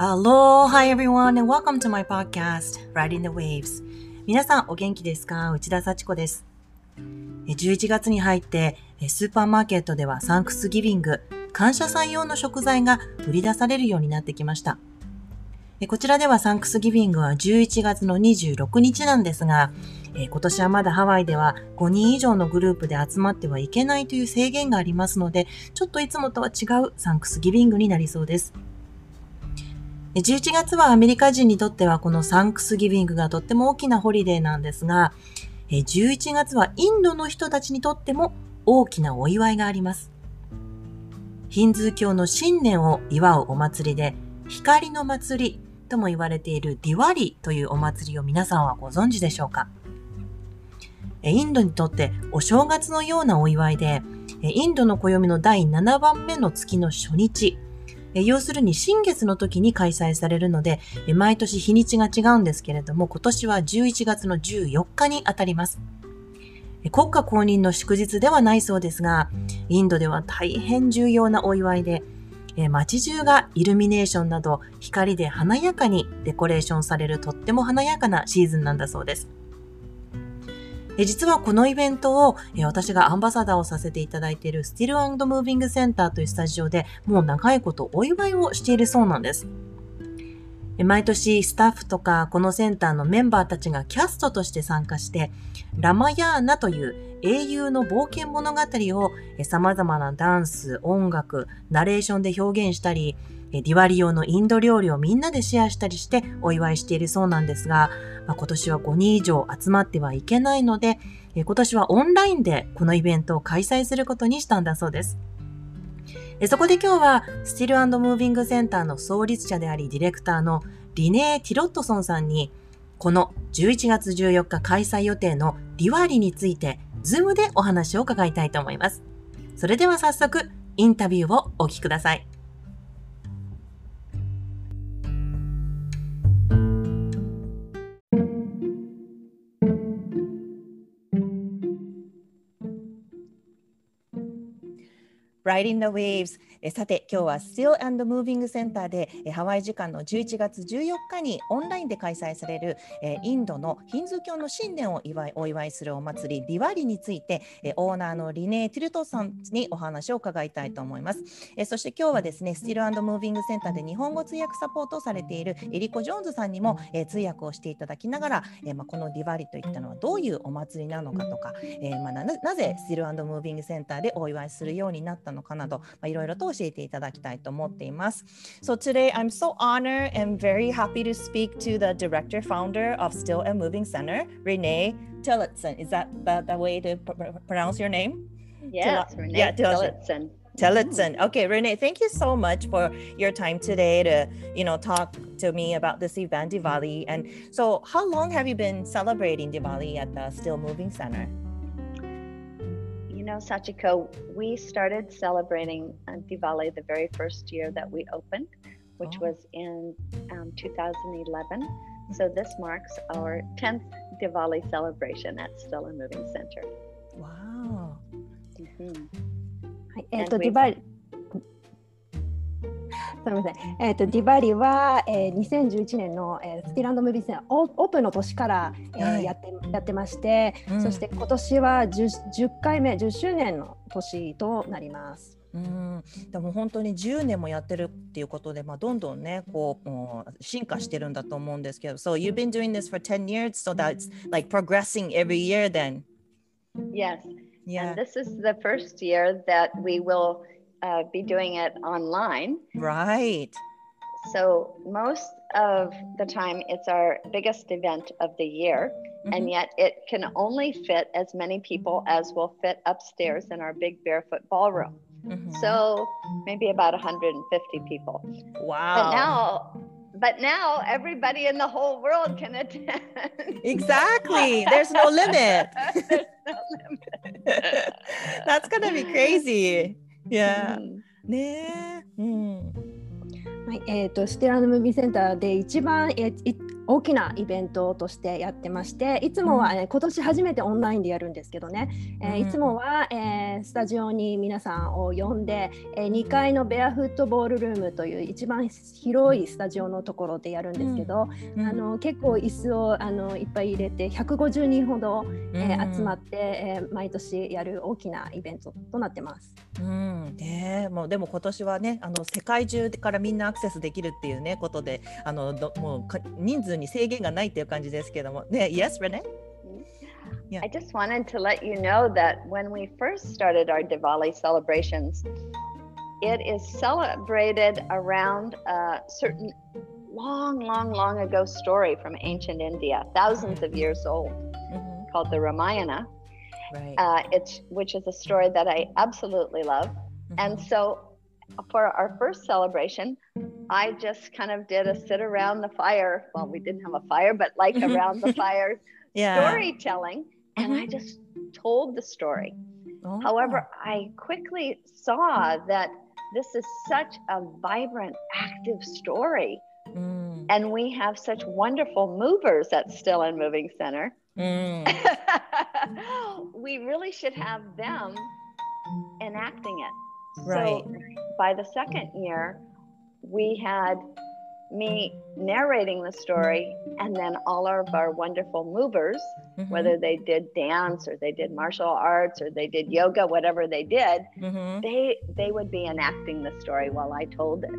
Aloha everyone and welcome to my podcast, Riding the Waves. 皆さんお元気ですか？内田幸子です。11月に入ってスーパーマーケットではサンクスギビング、感謝祭用の食材が売り出されるようになってきました。こちらではサンクスギビングは11月の26日なんですが、今年はまだハワイでは5人以上のグループで集まってはいけないという制限がありますので、ちょっといつもとは違うサンクスギビングになりそうです。11月はアメリカ人にとってはこのサンクスギビングがとっても大きなホリデーなんですが、11月はインドの人たちにとっても大きなお祝いがあります。ヒンズー教の新年を祝うお祭りで、光の祭りとも言われているディワリというお祭りを皆さんはご存知でしょうかインドにとってお正月のようなお祝いで、インドの暦の第7番目の月の初日、要するに新月の時に開催されるので、毎年日にちが違うんですけれども、今年は11月の14日にあたります。国家公認の祝日ではないそうですが、インドでは大変重要なお祝いで、街中がイルミネーションなど光で華やかにデコレーションされるとっても華やかなシーズンなんだそうです。実はこのイベントを私がアンバサダーをさせていただいているスティルムービングセンターというスタジオでもう長いことお祝いをしているそうなんです。毎年スタッフとかこのセンターのメンバーたちがキャストとして参加してラマヤーナという英雄の冒険物語を様々なダンス、音楽、ナレーションで表現したりディワリ用のインド料理をみんなでシェアしたりしてお祝いしているそうなんですが、まあ、今年は5人以上集まってはいけないので、今年はオンラインでこのイベントを開催することにしたんだそうです。そこで今日はスティルムービングセンターの創立者でありディレクターのリネー・ティロットソンさんにこの11月14日開催予定のディワリについてズームでお話を伺いたいと思います。それでは早速インタビューをお聞きください。Riding the Waves えさて今日は Still Moving Center でえハワイ時間の11月14日にオンラインで開催されるえインドのヒンズー教の新年を祝いお祝いするお祭りディワリについてえオーナーのリネー・ティルトさんにお話を伺いたいと思います。えそして今日はですね Still Moving Center で日本語通訳サポートをされているエリコ・ジョーンズさんにもえ通訳をしていただきながらえまあ、このディワリといったのはどういうお祭りなのかとか、えまあ、なぜ Still Moving Center でお祝いするようになったのかなど、まあ、いろいろと教えていただきたいと思っています。So today I'm so honored and very happy to speak to the director founder of Still and Moving Center, Renee Tillotson. Is that the, the way to pr- pronounce your name? Yes, Till- Renee yeah, Tillotson. Tillotson. Okay, Renee, thank you so much for your time today to, you know, talk to me about this event, Diwali. And so, how long have you been celebrating Diwali at the Still Moving Center? know, Sachiko, we started celebrating uh, Diwali the very first year that we opened, which oh. was in um, 2011. So this marks our 10th Diwali celebration at Stella Moving Center. Wow. Mm-hmm. はい、えっ、ー、と、ディバリ すみません。えっ、ー、とディバリは、えー、2011年の、えー、スティランドムービーセンオープンの年から、えー、やってやってまして、うん、そして今年は 10, 10回目10周年の年となります。うん。でも本当に10年もやってるっていうことで、まあ、どんどんねこうもう進化してるんだと思うんですけど So you've been doing this for 10 years so that's like progressing every year then? Yes. Yeah. and this is the first year that we will uh, be doing it online. Right. So most of the time, it's our biggest event of the year, mm-hmm. and yet it can only fit as many people as will fit upstairs in our big barefoot ballroom. Mm-hmm. So maybe about 150 people. Wow. But now but now everybody in the whole world can attend. Exactly. There's no limit. There's no limit. That's going to be crazy. Yeah. ねうん。はい、えっ、ー、とステラのムービーセンターで一番えい大きなイベントとしてやってましていつもは、え今年初めてオンラインでやるんですけどね、えー、いつもは、えー、スタジオに皆さんを呼んで、えー、2階のベアフットボールルームという一番広いスタジオのところでやるんですけど、うん、あの結構椅子をあのいっぱい入れて150人ほど、えー、集まって、えー、毎年やる大きなイベントとなってます。うん。ね、もうでも今年はねあの世界中からみんなアクセスできるっていうねことであのどもう人数に制限がないっていう感じですけどもね Yes, Renee? Yeah. I just wanted to let you know that when we first started our Diwali celebrations, it is celebrated around a certain long, long, long ago story from ancient India, thousands of years old, mm-hmm. called the Ramayana. Right. Uh, it's which is a story that I absolutely love, mm-hmm. and so for our first celebration, I just kind of did a sit around the fire. Well, we didn't have a fire, but like around the fire yeah. storytelling, and I mm-hmm. just told the story. Oh. However, I quickly saw that this is such a vibrant, active story. Mm. And we have such wonderful movers at Still and Moving Center. Mm. we really should have them enacting it. Right. So by the second year, we had me narrating the story and then all of our wonderful movers mm-hmm. whether they did dance or they did martial arts or they did yoga whatever they did mm-hmm. they they would be enacting the story while i told it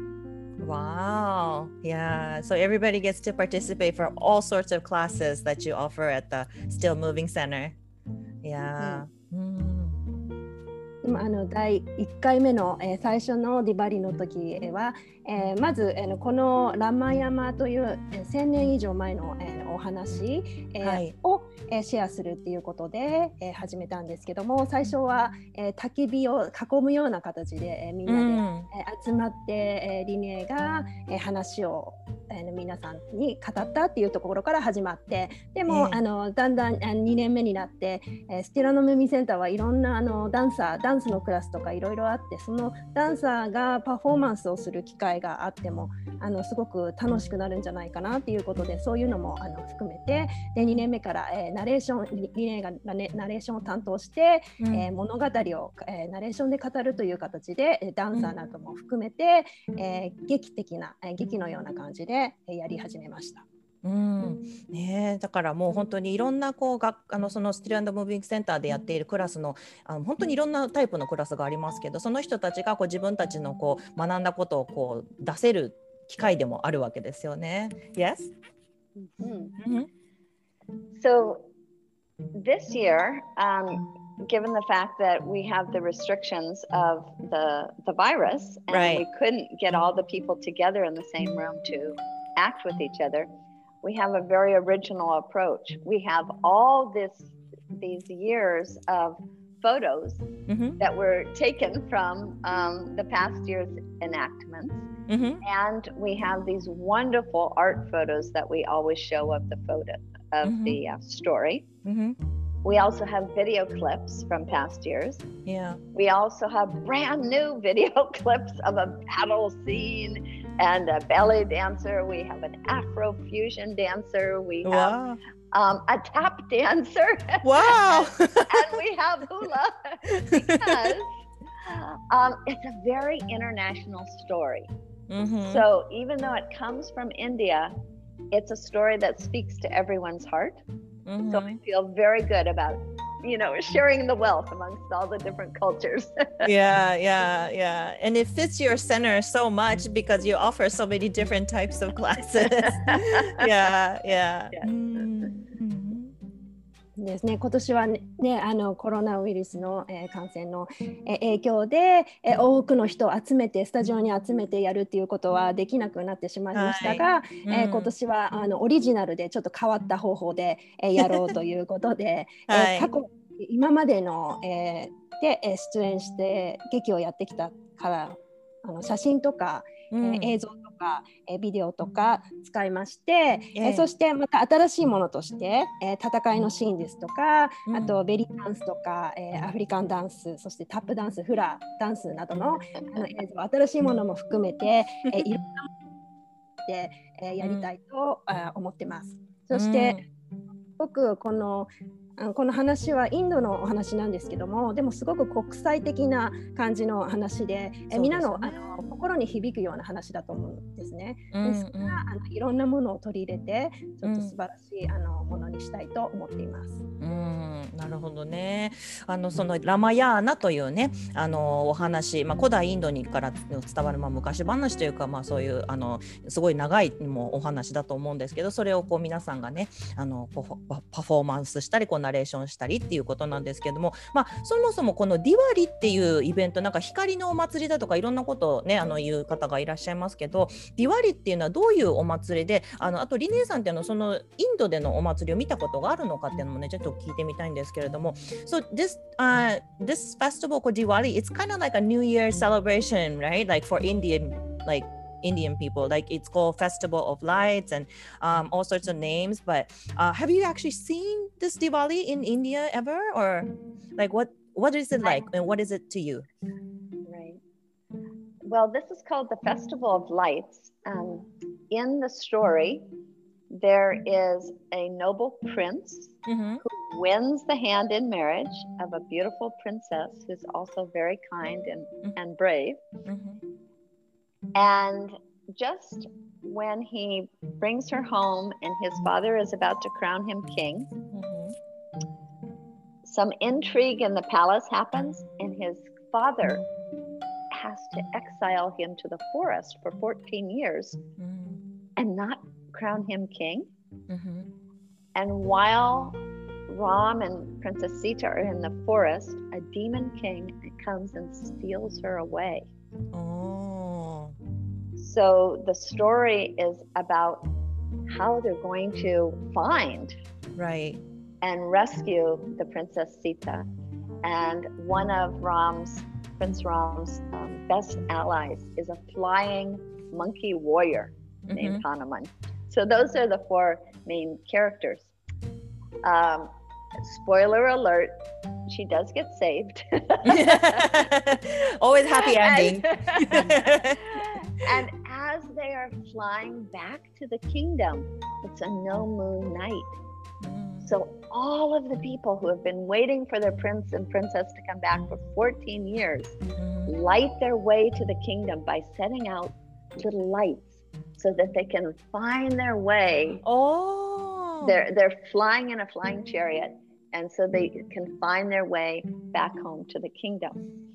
wow yeah so everybody gets to participate for all sorts of classes that you offer at the still moving center yeah mm-hmm. あの第1回目の、えー、最初のディバリの時は、えー、まず、えー、このラマヤマという、えー、1000年以上前の、えー、お話、えーはい、を、えー、シェアするっていうことで、えー、始めたんですけども最初は、えー、焚き火を囲むような形で、えー、みんなで、うん、えー、集まって、えー、リネが、えー、話を、えー、皆さんに語ったっていうところから始まってでも、えー、あのだんだん2年目になって、えー、スティラノムミセンターはいろんなあのダンサーダンスのクラスとかいろいろあってそのダンサーがパフォーマンスをする機会があってもあのすごく楽しくなるんじゃないかなっていうことでそういうのもあの含めてで2年目から、えー、ナレーションリネがナレーションを担当して、うん、えー、物語を、えー、ナレーションで語るという形でダンサーなども含めて、うん、えー、劇的な、えー、劇のような感じで、えー、やり始めました。うんね、だからもう本当にいろんなこうがあのそのスティルムービングセンターでやっているクラスのあの本当にいろんなタイプのクラスがありますけどその人たちがこう自分たちのこう学んだことをこう出せる機会でもあるわけですよね。Yes? Mm-hmm. So this year, um, given the fact that we have the restrictions of the the virus and right. we couldn't get all the people together in the same room to act with each other, we have a very original approach. We have all this these years of photos mm-hmm. that were taken from um, the past year's enactments. Mm-hmm. And we have these wonderful art photos that we always show of the photo of mm-hmm. the uh, story. Mm-hmm. We also have video clips from past years. Yeah. We also have brand new video clips of a battle scene and a ballet dancer. We have an Afro fusion dancer. We have wow. um, a tap dancer. Wow. and, and, we have hula because um, it's a very international story. Mm-hmm. So even though it comes from India, it's a story that speaks to everyone's heart. Mm-hmm. So I feel very good about you know sharing the wealth amongst all the different cultures yeah yeah yeah and it fits your center so much because you offer so many different types of classes yeah yeah. Mm-hmm. ですね、今年はね、ねあのコロナウイルスの、えー、感染の、えー、影響で、えー、多くの人を集めてスタジオに集めてやるっていうことはできなくなってしまいましたが、はい、えー、今年はあのオリジナルでちょっと変わった方法で、えー、やろうということで、はい、えー、過去今までの、えー、で出演して劇をやってきたからあの写真とか、うん、えー、映像とか、えビデオとか使いまして、えー、そしてまた新しいものとして、え戦いのシーンですとか、うん、あとベリーダンスとか、えアフリカンダンスそしてタップダンスフラダンスなどのあの映像新しいものも含めて、えいろんなて、えー、やりたいと、うん、思ってます。そして、僕このこの話はインドのお話なんですけどもでもすごく国際的な感じの話で、えみんなのあの心に響くような話だと思うんですね。ですから、あのいろんなものを取り入れてちょっと素晴らしい、あのものにしたいと思っています。うんなるほどね。あのそのラマヤーナというねあのお話、まあ、古代インドにから伝わる、まあ、昔話というか、まあ、そういうあのすごい長いもお話だと思うんですけどそれをこう皆さんがねあのパフォーマンスしたりこうナレーションしたりっていうことなんですけども、まあ、そもそもこのディワリっていうイベントなんか光のお祭りだとかいろんなことをねあの言う方がいらっしゃいますけどディワリっていうのはどういうお祭りであのあとリネーさんっていうのはそのインドでのお祭りを見たことがあるのかっていうのもねちょっと聞いてみたいんですけれども So this,、uh, this festival called Diwali it's kind of like a New Year celebration right? Like for Indian like Indian people. Like it's called Festival of Lights and um, all sorts of names. But uh, have you actually seen this Diwali in India ever, or like what what is it like and what is it to you? Right. Well, this is called the Festival of Lights. Um, in the story, there is a noble prince mm-hmm. who wins the hand in marriage of a beautiful princess who's also very kind and, mm-hmm. and brave. Mm-hmm. And just when he brings her home and his father is about to crown him king, mm-hmm. some intrigue in the palace happens, and his father has to exile him to the forest for 14 years mm-hmm. and not crown him king. Mm-hmm. And while Ram and Princess Sita are in the forest, a demon king comes and steals her away. Oh. So the story is about how they're going to find right and rescue the princess Sita. And one of Ram's Prince Ram's um, best allies is a flying monkey warrior mm-hmm. named Hanuman. So those are the four main characters. Um, spoiler alert, she does get saved. Always happy ending. and, and they are flying back to the kingdom, it's a no moon night. Mm. So all of the people who have been waiting for their prince and princess to come back for 14 years mm. light their way to the kingdom by setting out little lights so that they can find their way. Oh. They're they're flying in a flying chariot and so they can find their way back home to the kingdom.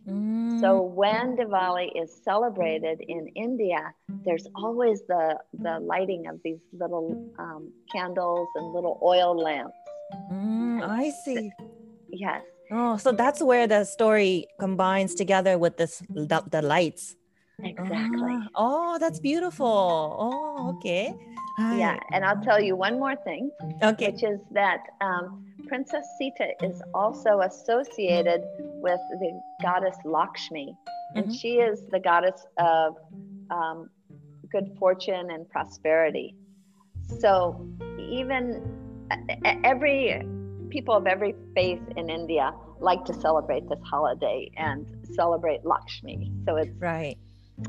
Mm. So when Diwali is celebrated in India, there's always the the lighting of these little um, candles and little oil lamps. Mm, I see. Yes. Oh, so that's where the story combines together with this the, the lights. Exactly. Ah, oh, that's beautiful. Oh, okay. Yeah, and I'll tell you one more thing. Okay. Which is that um, Princess Sita is also associated with the goddess Lakshmi, and mm-hmm. she is the goddess of um, good fortune and prosperity. So, even every people of every faith in India like to celebrate this holiday and celebrate Lakshmi. So it's right.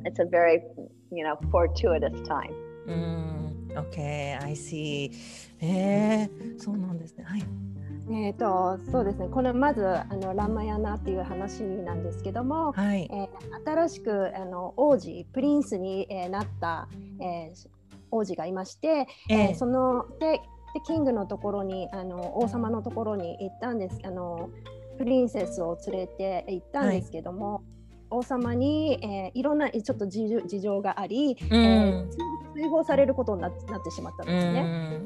It's a very you know fortuitous time. Mm, okay, I see. えー、そうなんですね。はい。 えーとそうですね。このまずあのラマヤナっていう話なんですけども、はい、えー、新しくあの王子プリンスに、えー、なった、えー、王子がいまして、えー、そのででキングのところにあの王様のところに行ったんですあのプリンセスを連れて行ったんですけども、はい王様に、えー、いろんなちょっと事情があり、うん、えー、追放されることになってしまったんですね。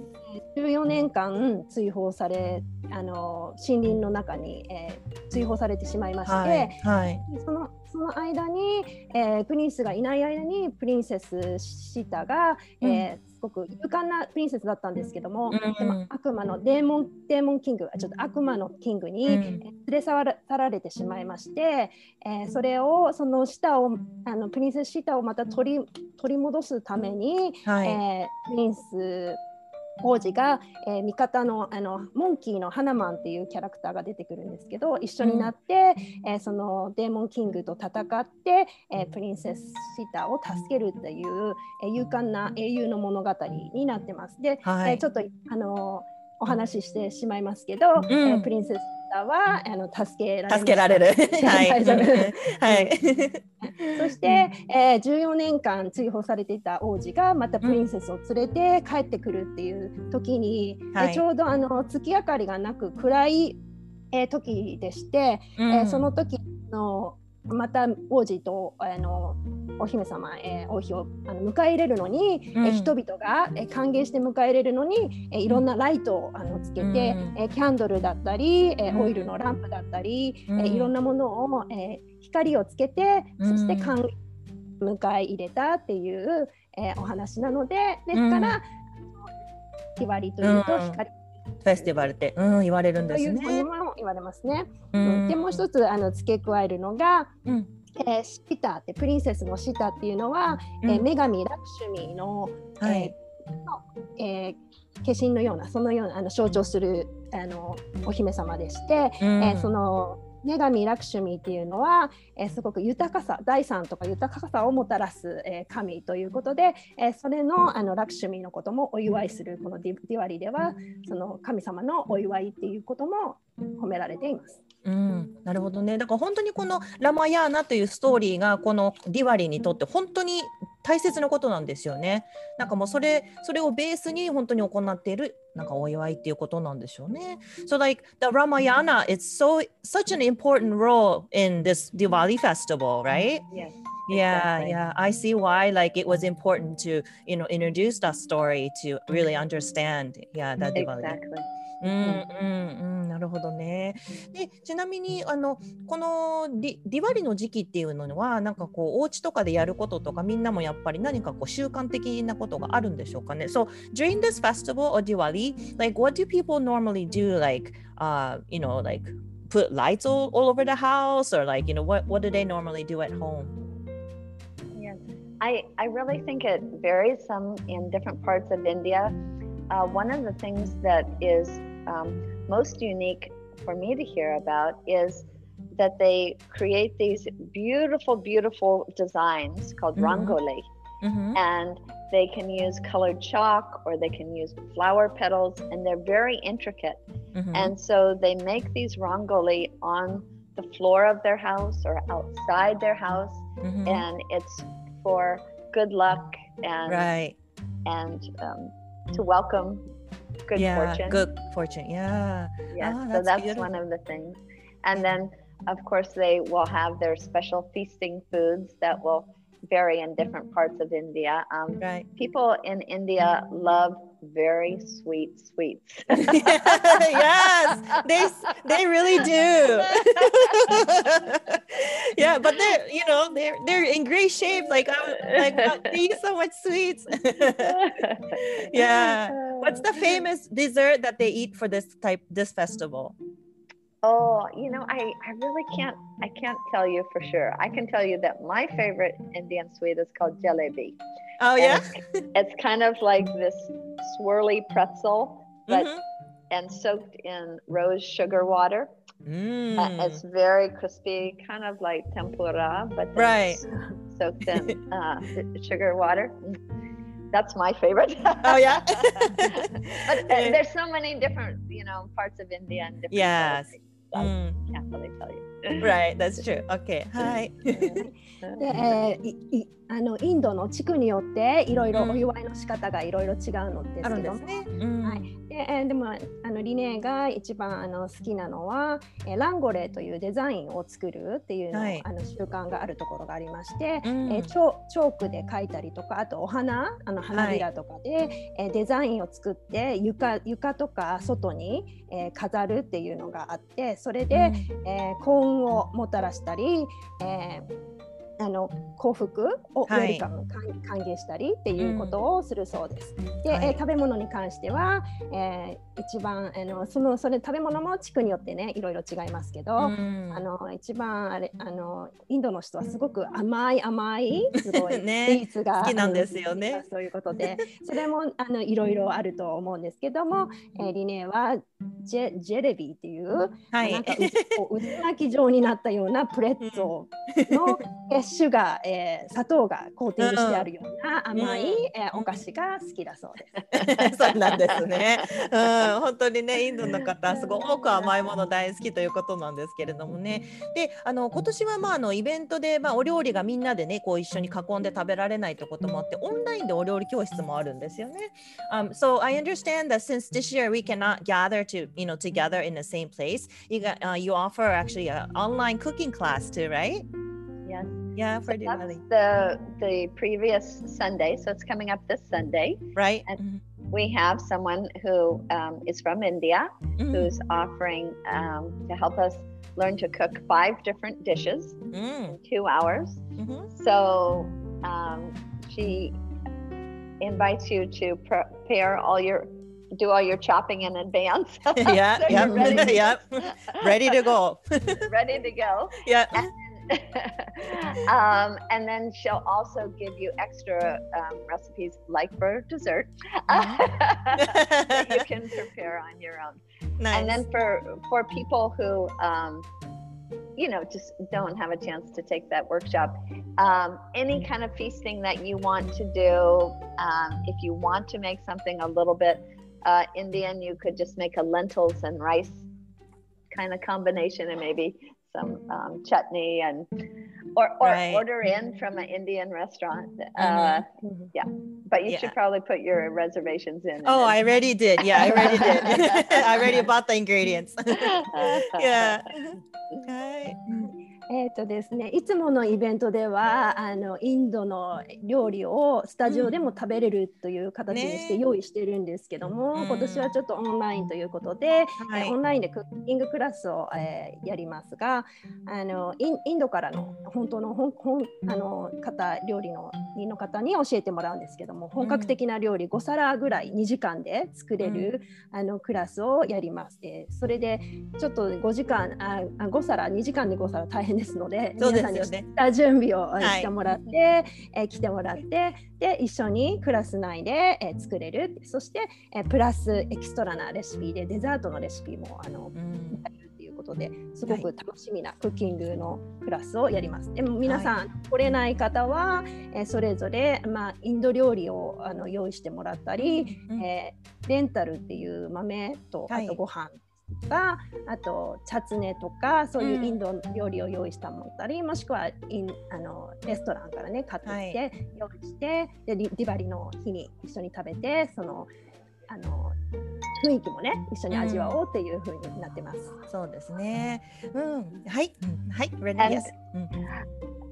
うん、14年間追放されあの森林の中に、えー、追放されてしまいまして、はいはい、そのその間に、えー、プリンスがいない間にプリンセスシタが、うん、えー、すごく勇敢なプリンセスだったんですけども、うん、でも悪魔のデーモンデーモンキングちょっと悪魔のキングに、連れ去られてしまいまして、えー、それをその舌をあのプリンセスシタをまた取り取り戻すために、はい、えー、プリンス王子が、えー、味方のあのモンキーのハナマンっていうキャラクターが出てくるんですけど一緒になって、うん、えー、そのデーモンキングと戦って、えー、プリンセスシータを助けるっていう、えー、勇敢な英雄の物語になってます。で、はい、えー、ちょっとあのお話ししてしまいますけど、うん、えー、プリンセスはあの助けられ助けられる。はい。はい。そして、えー、14年間追放されていた王子がまたプリンセスを連れて帰ってくるっていう時に、うん、ちょうどあの月明かりがなく暗い、えー、時でして、うん、えー、その時のまた王子とあのお姫様、えー、王妃をあの迎え入れるのに、うん、え人々が、え歓迎して迎え入れるのに、えいろんなライトをあのつけて、うん、えキャンドルだったり、えオイルのランプだったり、うん、えいろんなものを、え光をつけてそして歓迎迎え入れたっていう、えお話なのでですから、日割りというと光、フェスティバルって、うん、言われるんですね。というも言われますね。うん、でもう一つあの付け加えるのが、うん、えー、シータってプリンセスのシータっていうのは、うん、えー、女神ラクシュミーの、はい、えーえー、化身のようなそのようなあの象徴するあのお姫様でして、うん、えー、その女神ラクシュミーっていうのは、えー、すごく豊かさ財産とか豊かさをもたらす、えー、神ということで、えー、それのあのラクシュミーのこともお祝いするこのディディワリではその神様のお祝いっていうことも褒められています。うん、なるほどねだから本当にこのラマヤーナというストーリーがこのディワリにとって本当に大切なことなんですよね。なんかもうそれそれをベースに本当に行っているなんかお祝いっていうことなんでしょうね。So like the Ramayana, it's so such an important role in this Diwali festival, right? Yes. Yeah, yeah. I see why like it was important to, you know, introduce that story to really understand, yeah, that Diwali. Exactly. うんうんうん、なるほどね。でちなみにあのこのディディワリの時期っていうのはなんかこうお家とかでやることとかみんなもやっぱり何かこう習慣的なことがあるんでしょうかね。So during this festival or Diwali, like what do people normally do? Like, uh, you know, like put lights all, all over the house or like you know what what do they normally do at home? I I really think it varies some in different parts of India. Uh, one of the things that is um, most unique for me to hear about is that they create these beautiful, beautiful designs called mm-hmm. rangoli. Mm-hmm. And they can use colored chalk or they can use flower petals, and they're very intricate. Mm-hmm. And so they make these rangoli on the floor of their house or outside their house, mm-hmm. and it's for good luck and right. and um, to welcome good yeah, fortune. Good fortune. Yeah. Yeah. Oh, so that's beautiful. one of the things. And then, of course, they will have their special feasting foods that will vary in different parts of India. Um, right. People in India love very mm. sweet sweets. yes, they they really do. yeah, but they're you know they're they're in great shape. Like I'm like they eat so much sweets. yeah. What's the famous dessert that they eat for this type this festival? Oh, you know, I, I really can't I can't tell you for sure. I can tell you that my favorite Indian sweet is called jalebi. Oh yeah. It's, it's, kind of like this swirly pretzel, but mm-hmm. and soaked in rose sugar water. Mm. Uh, it's very crispy, kind of like tempura, but right. soaked in uh, sugar water. That's my favorite. oh yeah. but uh, there's so many different, you know, parts of India and different. Yes. Qualities. I mm. can't really tell you. Right, that's true. Okay. はい。で、えー、いあのインドの地区によっていろいろお祝いの仕方がいろいろ違うのですけども、ねうん、はい、でえでもあのリネーが一番あの好きなのは、えランゴレーというデザインを作るっていうの、はい、あの習慣があるところがありまして、うん、えチョチョークで描いたりとかあとお花あの花びらとかで、はい、えデザインを作って床床とか外に、え飾るっていうのがあってそれで、うん、え幸運をもたらしたり、えーあの幸福をウはい。ェルカム、歓歓迎したりっていうことをするそうです。で、はい。えー食べ物に関しては、えー一番あのそのそれ食べ物も地区によってねいろいろ違いますけど、うん。あの一番あれあのインドの人はすごく甘い甘いすごい スねイーツが、好きなんですよね。そういうことでそれもあのいろいろあると思うんですけども、えーリネはジェジェレビーっていう、はい。なんかうこう渦巻き状になったようなプレッツォの、えーシュガー、えー砂糖がコーティングしてあるような甘い、うんえーお菓子が好きだそうです。そうなんですね。うん、本当にね、インドの方、すごく甘いもの大好きということなんですけれどもね。で、あの今年はまああのイベントでまあお料理がみんなでね、こう一緒に囲んで食べられないということもあって、オンラインでお料理教室もあるんですよね。Um, so I understand that since this year we cannot gather to you know together in the same place, you got uh, you offer actually an online cooking class too, right? Yes. Yeah, for So Diwali, the the previous Sunday, so it's coming up this Sunday. right? And- We have someone who um, is from India Mhm. who's offering um, to help us learn to cook five different dishes Mm, in two hours. mhm. So um, she invites you to prepare all your do all your chopping in advance. yeah, So yep, ready, yep. Ready to go. ready to go. yeah. um, and then she'll also give you extra um, recipes like for dessert that you can prepare on your own. nice. And then for for people who um, you know just don't have a chance to take that workshop, um, any kind of feasting that you want to do, um, if you want to make something a little bit uh, Indian, you could just make a lentils and rice kind of combination, and maybe some um, chutney and or, or Right. order in from an Indian restaurant. Uh, but you Yeah. should probably put your reservations in. oh, then- I already did. Yeah, I already did. I already bought the ingredients. yeah. Okay. えーとですね、いつものイベントではあのインドの料理をスタジオでも食べれるという形にしてね。用意してるんですけども、うん。今年はちょっとオンラインということで、はい。えーオンラインでクッキングクラスを、えーやりますがあのインインドからの本当の本本あの方料理の人の方に教えてもらうんですけども本格的な料理5皿ぐらい2時間で作れる、あのクラスをやります。えーそれでちょっと5時間ああ5皿2時間で5皿大変ですのでそうです皆さんによね下準備をしてもらって、えー来てもらってで一緒にクラス内で、えー作れる。そして、えープラスエキストラなレシピでデザートのレシピもあのうん。やるっていうことですごく楽しみなクッキングのクラスをやります。でも皆さん、来れない方は、えーそれぞれ、まあ、インド料理をあの用意してもらったり、うん。えーレンタルっていう豆とはい。あとご飯とか、あとチャツネとかそういううんインド料理を用意したもったり、もしくはインあのレストランからね買ってきて、用意してでディディバリの日に一緒に食べてそのあの雰囲気もね一緒に味わおうっていう風になってます。そうですね。うん。はい。うんはい。Ready? And-。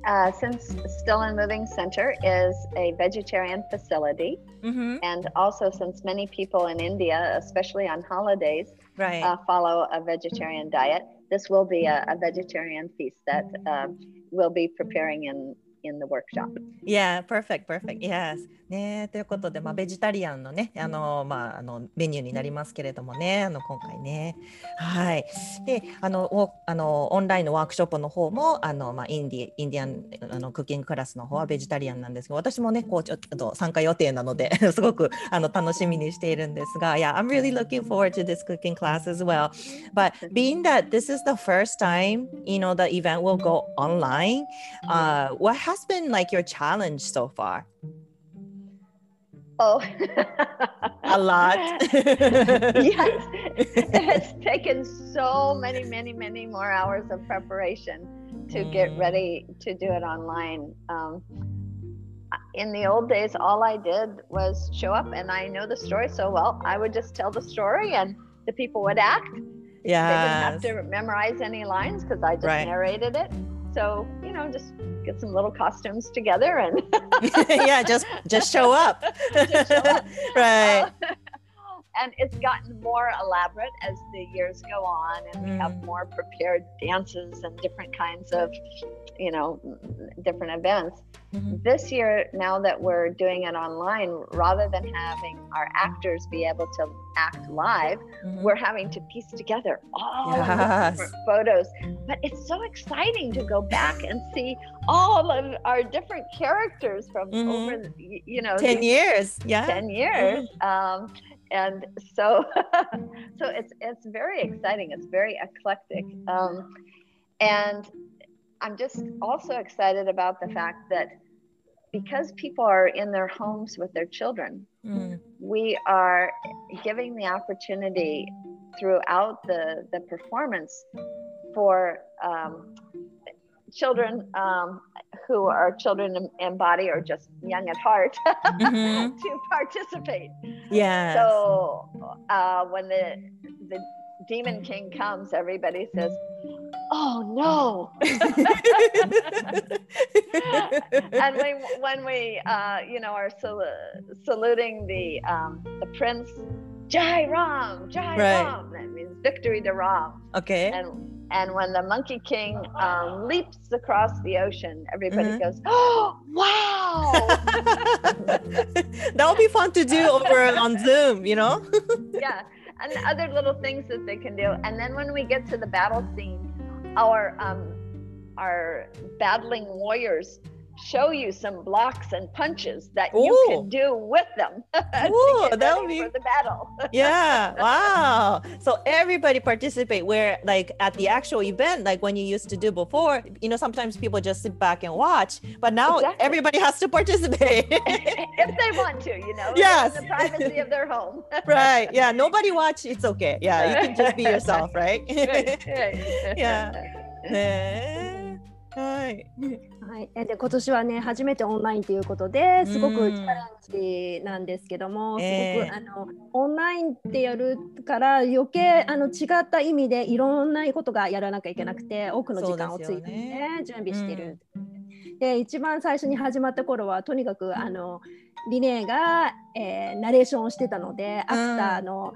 Uh, since Still and Moving Center is a vegetarian facility, うんふん and also since many people in India, especially on holidays, Right. uh, follow a vegetarian diet, this will be a, a vegetarian feast that uh, we'll be preparing in in the workshop. Yeah, perfect, perfect. Yes. ねということで、まあ、ベジタリアンのね、あの、まあ、あの、メニューになりますけれどもね、あの、今回ね。はい。で、あの、おあのオンラインのワークショップの方も、あの、まあ、インディ、インディアン、あの、クッキングクラスの方はベジタリアンなんですけど、私もね、こう、ちょっと参加予定なので、すごく、あの、楽しみにしているんですが、Yeah, I'm really looking forward to this cooking class as well. But being that this is the first time, you know, the event will go online, uh, what has been like your challenge so far? Oh, A lot. yes, it's taken so many, many, many more hours of preparation to get Mm. ready to do it online. Um, in the old days, all I did was show up, and I know the story so well. I would just tell the story, and the people would act. Yeah, they didn't have to memorize any lines because I just Right. narrated it. So you know, just get some little costumes together and yeah, just just show up. Just show up. right. and it's gotten more elaborate as the years go on, and we have Mm. more prepared dances and different kinds of, you know, different events. Mhm. This year, now that we're doing it online, rather than having our actors be able to act live, Mhm. we're having to piece together all of the different photos. But it's so exciting to go back and see all of our different characters from Mhm. over, you know, 10 years. Yeah. 10 years. Um, and so, so it's it's very exciting. It's very eclectic, um, and I'm just also excited about the fact that because people are in their homes with their children, Mm. we are giving the opportunity throughout the, the performance for um, children um, who are children in, in body or just young at heart Mhm. to participate. Yeah. So uh, when the the demon king comes, everybody says, "Oh no!" and when when we uh, you know are sal- saluting the um, the prince, Jai Ram, Jai Right. Ram. That means victory to Ram. okay. And and when the monkey king um, leaps across the ocean, everybody Mhm. goes, "Oh wow!" that would be fun to do over on Zoom, you know? yeah and other little things that they can do and then when we get to the battle scene our um our battling warriors show you some blocks and punches that you can do with them Ooh, that ready would be- for the battle yeah. Wow. So everybody participate where like at the actual event, like when you used to do before, you know, sometimes people just sit back and watch, but now Exactly. everybody has to participate. if they want to you know Yes. in the privacy of their home right. Yeah. Nobody watch. It's okay. Yeah. You can just be yourself, right? Yeah. ねえはい。はい、えで今年はね初めてオンラインということですごくうんチャレンジなんですけども、ええ。すごくあのオンラインってやるから余計あの違った意味でいろんなことがやらなきゃいけなくて多くの時間をついて、そうですよね、準備してる。で一番最初に始まった頃はとにかくあのリネーが、えーナレーションをしてたので、アクターの、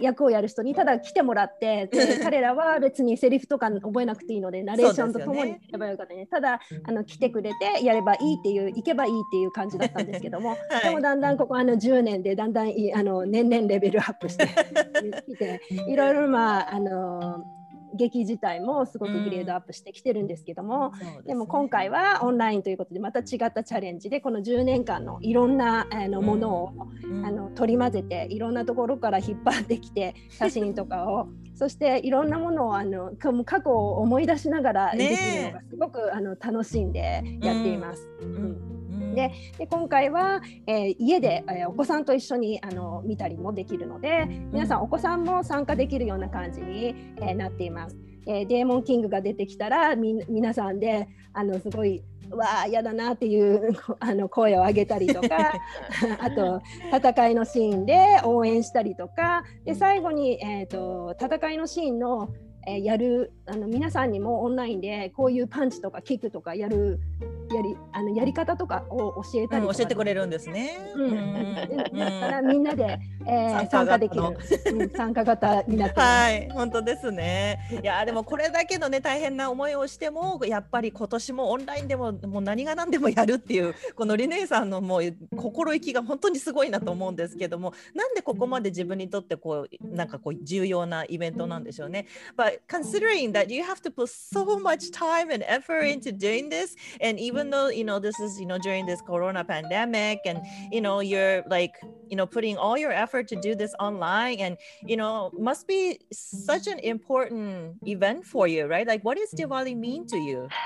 役をやる人にただ来てもらって で彼らは別にセリフとか覚えなくていいのでナレーションとともにやればよかったねただあの来てくれてやればいいっていう行けばいいっていう感じだったんですけども、はい。でもだんだんここあの10年でだんだんいあの年々レベルアップして きていろいろまああの劇自体もすごくグレードアップしてきてるんですけども、でも今回はオンラインということでまた違ったチャレンジでこの10年間のいろんなあのものを、あの取り混ぜていろんなところから引っ張ってきて 写真とかを。そしていろんなものをあの過去を思い出しながらできるのがすごくあの楽しんでやっています。でで今回は、えー家で、えーお子さんと一緒にあの見たりもできるので皆さんお子さんも参加できるような感じに、えーなっています。えーデーモンキングが出てきたらみん皆さんであのすごいわあ嫌だなっていう あの声を上げたりとか あと戦いのシーンで応援したりとかで最後に、えー、と戦いのシーンの、えーやるあの皆さんにもオンラインでこういうパンチとかキックとかやるやりあのやり方とかを教えたりとか、教えてくれるんですね。うんうんでだからみんなで、えー参参加できる、うん参加型になって。はい、本当ですね。いや、でもこれだけのね、大変な思いをしても、やっぱり今年もオンラインでも、もう何が何でもやるっていう、このリネーさんのもう心意気が本当にすごいなと思うんですけども、なんでここまで自分にとってこう、なんかこう重要なイベントなんでしょうね。But considering that you have to put so much time and effort into doing this, and even though, you know, this is, you know, during this corona pandemic and, you know, you're like, you know, putting all your effort to do this online and, you know, must be such an important event for you, right? Like, what does Diwali mean to you?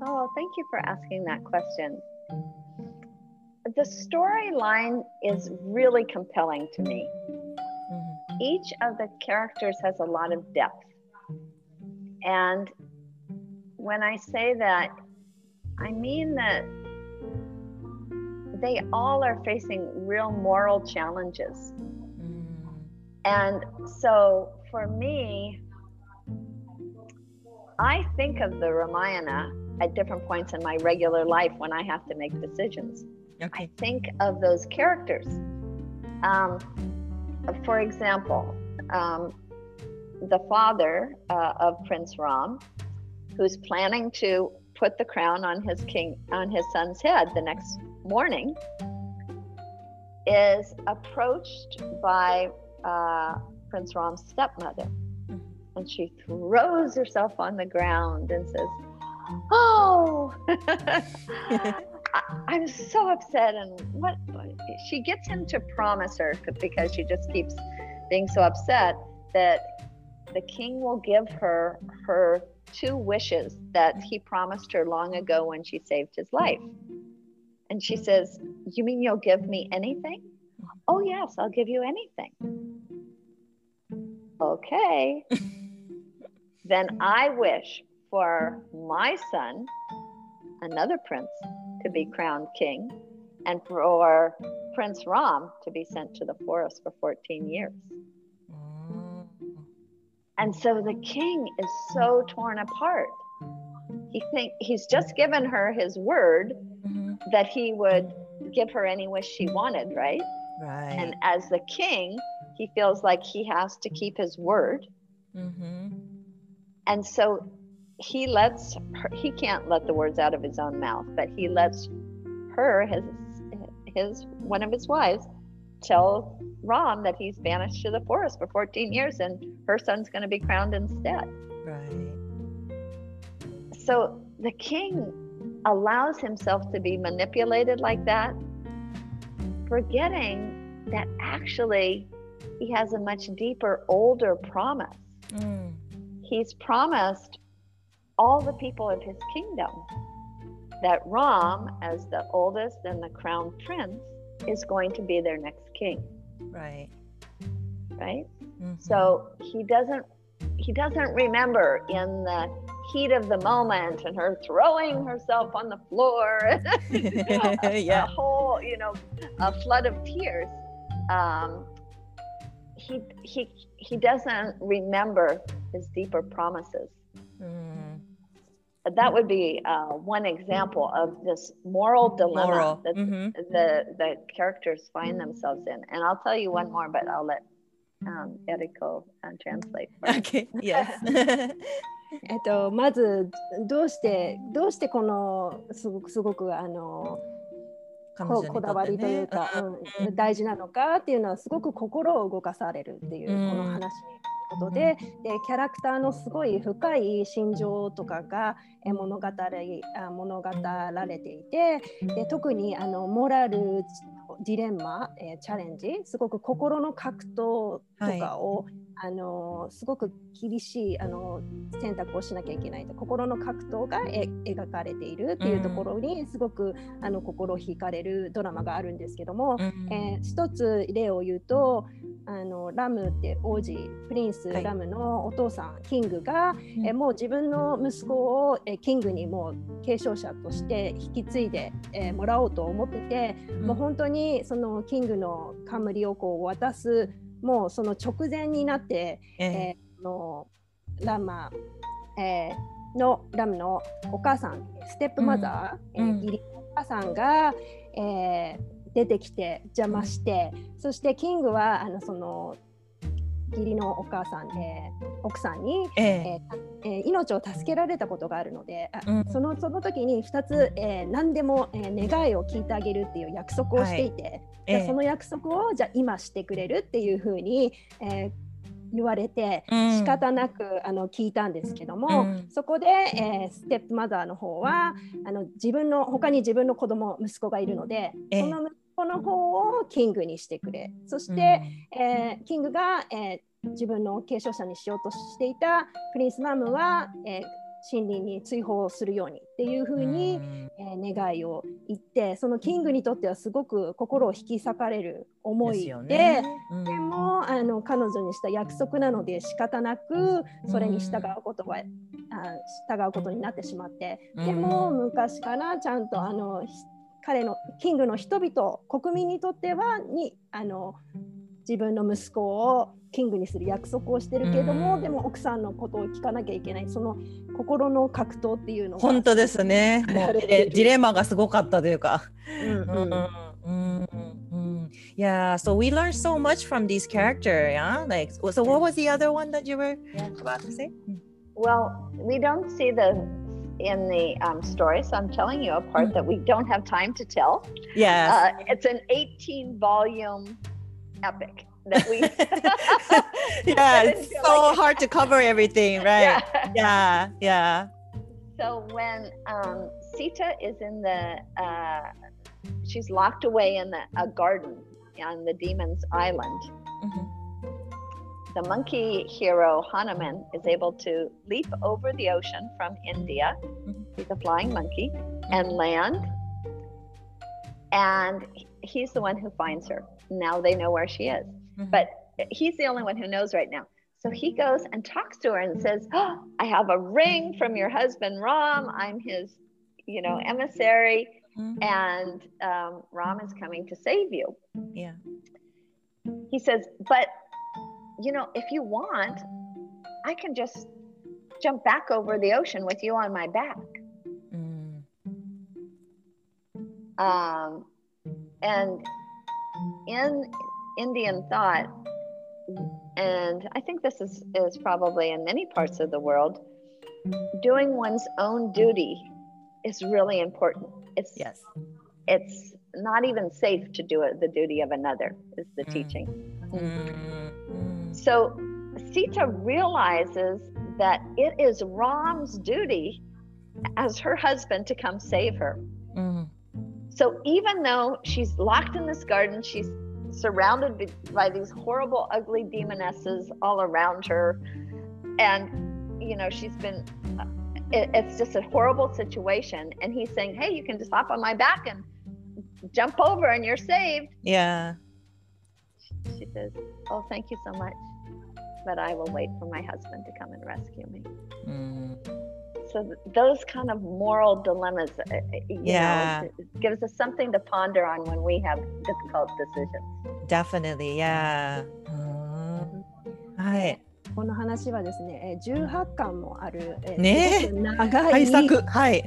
Oh, thank you for asking that question. The storyline is really compelling to me. Mm-hmm. Each of the characters has a lot of depth. And when I say that, I mean that they all are facing real moral challenges. And so for me, I think of the Ramayana at different points in my regular life when I have to make decisions. I think of those characters. Um, for example, um, the father uh, of Prince Ram, who's planning to put the crown on his king on his son's head the next morning, is approached by uh, Prince Ram's stepmother, mm-hmm. and she throws herself on the ground and says, "Oh." I, am so upset, and what she gets him to promise her because she just keeps being so upset that the king will give her her two wishes that he promised her long ago when she saved his life. And she says, You mean you'll give me anything? Oh, yes, I'll give you anything. Okay. then I wish for my son, another prince, to be crowned king, and for Prince Ram to be sent to the forest for 14 years. And so the king is so torn apart. He think he's just given her his word mm-hmm. that he would give her any wish she wanted, right? Right. And as the king, he feels like he has to keep his word. Mm-hmm. And so he lets her, he can't let the words out of his own mouth, but he lets her, his, his, one of his wives, tell Ram that he's banished to the forest for 14 years and her son's going to be crowned instead. Right. So the king allows himself to be manipulated like that, forgetting that actually he has a much deeper, older promise. Mm. He's promised all the people of his kingdom that Ram, as the oldest and the crown prince, is going to be their next king. Right. Right? Mm-hmm. So he doesn't he doesn't remember in the heat of the moment and her throwing herself on the floor yeah. a whole you know a flood of tears um, he he he doesn't remember his deeper promises mm that would be uh, one example of this moral dilemma moral. that mm-hmm. the the characters find themselves in. And I'll tell you one more, but I'll let um, Eriko uh, translate. Okay. Yes. えっとまずどうしてどうしてこのすごくすごくあのここだわりというか、うん、大事なのかっていうのはすごく心を動かされるっていう、この話 ことででキャラクターのすごい深い心情とかが物語物語られていてで特にあのモラルディレンマ、えー、チャレンジすごく心の格闘とかを、はい、あのすごく厳しいあの選択をしなきゃいけない心の格闘が描かれているっていうところにすごく、うん、あの心を惹かれるドラマがあるんですけども、うん、えー、一つ例を言うとあのラムって王子プリンスラムのお父さん、はい、キングが、えもう自分の息子をえキングにもう継承者として引き継いで、えもらおうと思ってて、うん、もう本当にそのキングの冠をこう渡すもうその直前になって、えー、えー、のラマ、えー、のラムのお母さんステップマザー、うん、えー、義理のお母さんが、えー出てきて邪魔してそしてキングはあのその義理のお母さんで奥さんに、ええ。えー、命を助けられたことがあるので、うん、そのその時に2つ、えー、何でも、えー、願いを聞いてあげるっていう約束をしていて、はい。えー、その約束をじゃあ今してくれるっていうふうに、えー、言われて仕方なく、うん、あの聞いたんですけども、うん、そこで、えー、ステップマザーの方はあの自分の他に自分の子供息子がいるので、えー、その息子の方をキングにしてくれ。そして、うん、えー、キングが、えー、自分の継承者にしようとしていたプリンスマムは、えー、森林に追放するようにっていうふうに、えー、願いを言ってそのキングにとってはすごく心を引き裂かれる思いででね。うん、でもあの彼女にした約束なので仕方なくそれに従うことは、うん、あ従うことになってしまって、でも昔からちゃんとあの彼のキングの人々国民にとってはにあの自分の息子をキングにする約束をしてるけども、うん、でも奥さんのことを聞かなきゃいけないその心の格闘っていうのが本当ですねもうジレンマがすごかったというか。うんうんうんうん Yeah, so we learned so much from this character. Yeah, like so. What was the other one that you were about to say? Well, we don't see the in the um, story, so I'm telling you a part that we don't have time to tell. Yeah. Uh, it's an 18 volume epic that we. yeah, it's so like- hard to cover everything, right? Yeah. Yeah, yeah. So when um, Sita is in the, uh, she's locked away in the, a garden on the demon's island. Mhm. The monkey hero Hanuman is able to leap over the ocean from India. He's a flying monkey and land. And he's the one who finds her. Now they know where she is. Mhm. But he's the only one who knows right now. So he goes and talks to her and says, oh, I have a ring from your husband, Ram. I'm his, you know, emissary. Mhm. And um, Ram is coming to save you. Yeah. He says, But, you know, if you want, I can just jump back over the ocean with you on my back. Mm. Um, and in Indian thought, and I think this is, is probably in many parts of the world, doing one's own duty is really important. It's Yes. it's not even safe to do it the duty of another is the Mm. teaching. Mm. So Sita realizes that it is Ram's duty as her husband to come save her. Mm. So even though she's locked in this garden, she's surrounded by these horrible, ugly demonesses all around her, and you know she's been. uh, It, it's just a horrible situation, and he's saying, "Hey, you can just hop on my back and jump over, and you're saved." Yeah. She says, "Oh, thank you so much, but I will wait for my husband to come and rescue me." Mm. So th- those kind of moral dilemmas, uh, uh, you Yeah. know, it- it gives us something to ponder on when we have difficult decisions. Definitely. Yeah. Mm. はい。この話はですね、えー18巻もある、えーねえすごく長い対策。はい。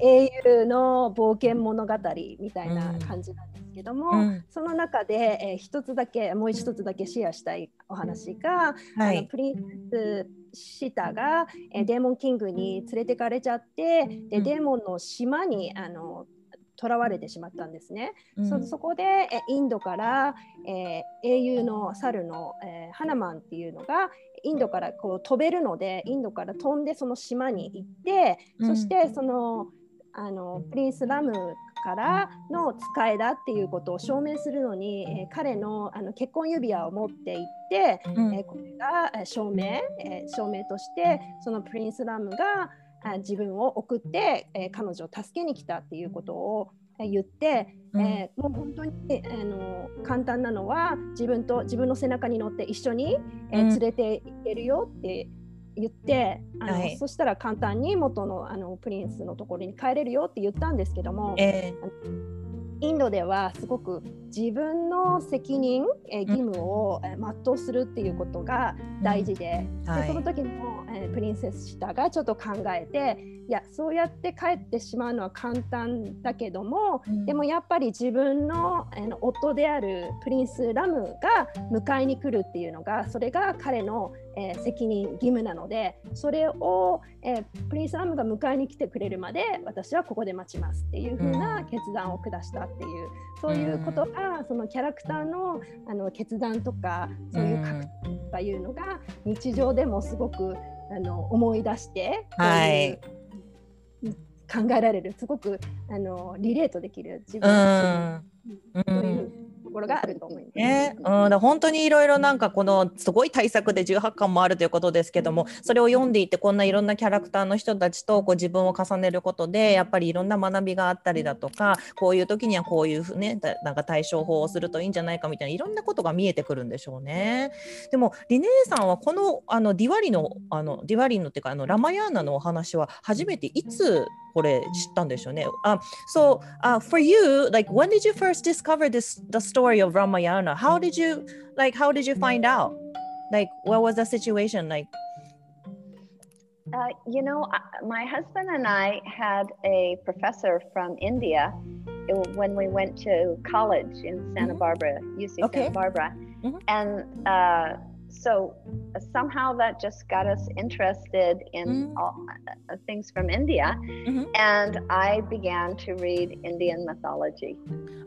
英雄の冒険物語みたいな感じなんです けども、うんその中で、えー一つだけもう一つだけシェアしたいお話が、はい。あのプリンスシタが、えーデーモンキングに連れてかれちゃってで、うんデーモンの島にあの囚われてしまったんですね。うんそそこでえインドから、えー英雄の猿の、えーハナマンっていうのがインドからこう飛べるのでインドから飛んでその島に行って、うんそしてそのあのプリンスラムからの使いだっていうことを証明するのに、えー彼のあの結婚指輪を持って行って、うん。えーこれがえー証明、えー証明としてそのプリンスラムがあ自分を送って、えー彼女を助けに来たっていうことをえー言って、うん。えーもう本当にあの簡単なのは自分と自分の背中に乗って一緒に、えーうん。連れて行けるよって言ってあの、はい。そしたら簡単に元のあのプリンスのところに帰れるよって言ったんですけども、えインドではすごく自分の責任、えー義務を、えー全うするっていうことが大事で,、はい。でその時も、えープリンセスシタがちょっと考えていやそうやって帰ってしまうのは簡単だけども、うん。でもやっぱり自分の,、え夫であるプリンスラムが迎えに来るっていうのがそれが彼の、えー責任義務なのでそれを、えープリンスラムが迎えに来てくれるまで私はここで待ちますっていう風な決断を下したっていう、そういうことがそのキャラクターのあの決断とかそういう格闘とかいうのが日常でもすごくあの思い出して、はい。考えられるすごくあのリレートできる自分うのん。そういうところがあると思います。ね、うん、だ本当にいろいろなんかこのすごい対策で18巻もあるということですけどもそれを読んでいてこんないろんなキャラクターの人たちとこう自分を重ねることでやっぱりいろんな学びがあったりだとかこういう時にはこういうふうねだなんか対処法をするといいんじゃないかみたいないろんなことが見えてくるんでしょうね。でもリネーさんはこのあのディワリのあのディワリのっていうかあのラマヤーナのお話は初めていつこれ知ったんでしょうね。あ、so uh, for you, like when did you first discover this the story of Ramayana? How did you like how did you find out? Like what was the situation like? Uh, you know, I- my husband and I had a professor from India, it- when we went to college in Santa Mhm. Barbara, UC Okay. Santa Barbara, Mhm. and uh, so somehow that just got us interested in Mm. all, uh, things from India, Mhm. and I began to read Indian mythology.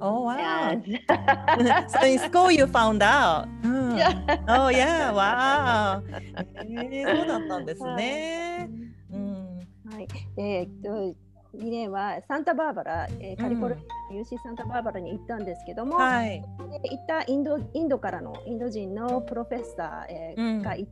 Oh, wow. And so in school you found out. うん yeah. Oh, yeah. Wow. えーそうだったんですね。うん。はい、えーっと 2年はサンタバーバラ、えーカリフォルニアの UC サンタバーバラに行ったんですけども、はい。で行ったインドインドからのインド人のプロフェッサー、えーうんがいて、